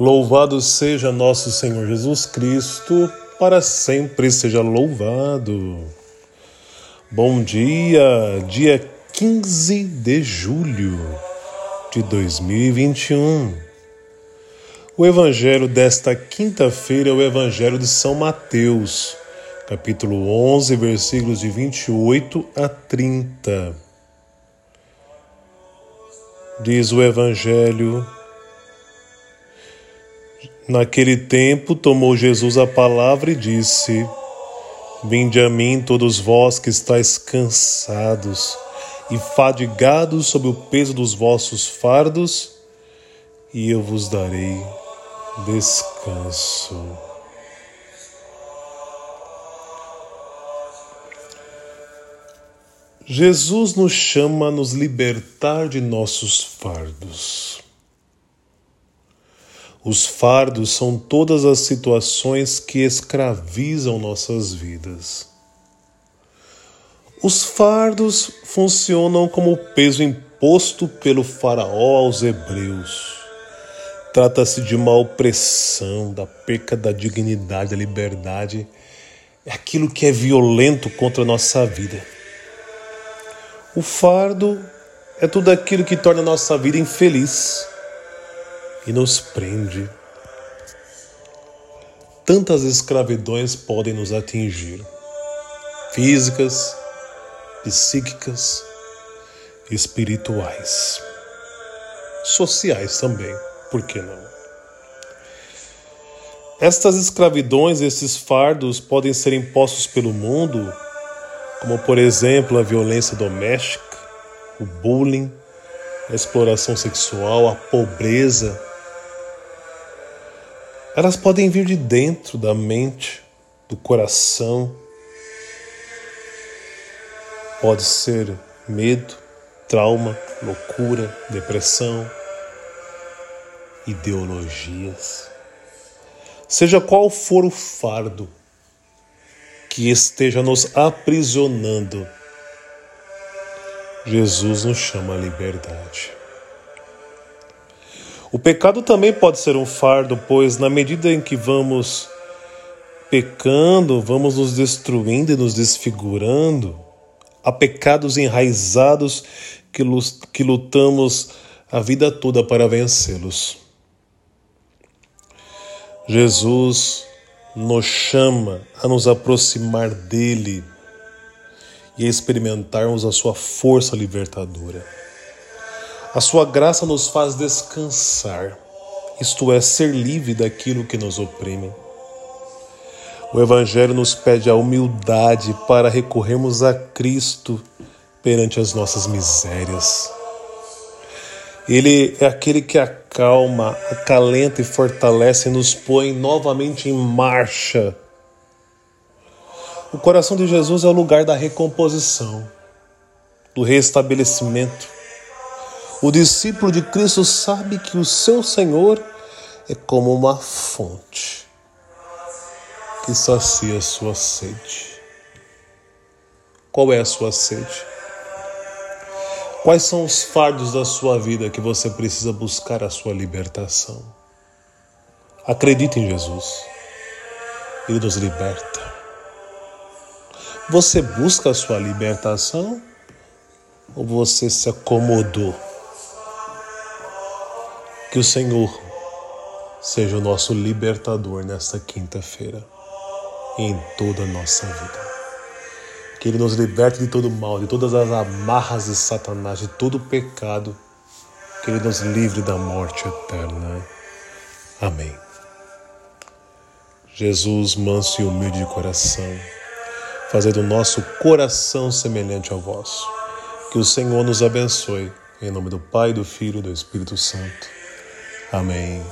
Louvado seja nosso Senhor Jesus Cristo, para sempre seja louvado. Bom dia, dia 15 de julho de 2021. O evangelho desta quinta-feira é o evangelho de São Mateus, capítulo 11, versículos de 28 a 30. Diz o evangelho Naquele tempo tomou Jesus a palavra e disse: Vinde a mim, todos vós que estáis cansados e fadigados sob o peso dos vossos fardos, e eu vos darei descanso. Jesus nos chama a nos libertar de nossos fardos. Os fardos são todas as situações que escravizam nossas vidas. Os fardos funcionam como o peso imposto pelo Faraó aos hebreus. Trata-se de uma opressão, da perca da dignidade, da liberdade. É aquilo que é violento contra a nossa vida. O fardo é tudo aquilo que torna a nossa vida infeliz e nos prende. Tantas escravidões podem nos atingir físicas, psíquicas, espirituais, sociais também, por que não? Estas escravidões, esses fardos podem ser impostos pelo mundo, como por exemplo a violência doméstica, o bullying, a exploração sexual, a pobreza, elas podem vir de dentro da mente, do coração. Pode ser medo, trauma, loucura, depressão, ideologias. Seja qual for o fardo que esteja nos aprisionando, Jesus nos chama à liberdade. O pecado também pode ser um fardo, pois na medida em que vamos pecando, vamos nos destruindo e nos desfigurando. Há pecados enraizados que lutamos a vida toda para vencê-los. Jesus nos chama a nos aproximar dele e a experimentarmos a sua força libertadora. A sua graça nos faz descansar, isto é, ser livre daquilo que nos oprime. O Evangelho nos pede a humildade para recorrermos a Cristo perante as nossas misérias. Ele é aquele que acalma, acalenta e fortalece e nos põe novamente em marcha. O coração de Jesus é o lugar da recomposição, do restabelecimento o discípulo de Cristo sabe que o seu Senhor é como uma fonte que sacia a sua sede. Qual é a sua sede? Quais são os fardos da sua vida que você precisa buscar a sua libertação? Acredite em Jesus. Ele nos liberta. Você busca a sua libertação ou você se acomodou? Que o Senhor seja o nosso libertador nesta quinta-feira e em toda a nossa vida. Que Ele nos liberte de todo mal, de todas as amarras de Satanás, de todo pecado. Que Ele nos livre da morte eterna. Amém. Jesus, manso e humilde de coração, fazendo nosso coração semelhante ao vosso. Que o Senhor nos abençoe. Em nome do Pai, do Filho e do Espírito Santo. Amém.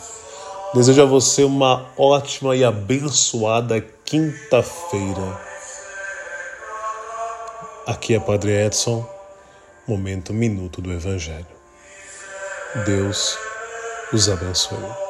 Desejo a você uma ótima e abençoada quinta-feira. Aqui é Padre Edson, momento minuto do Evangelho. Deus os abençoe.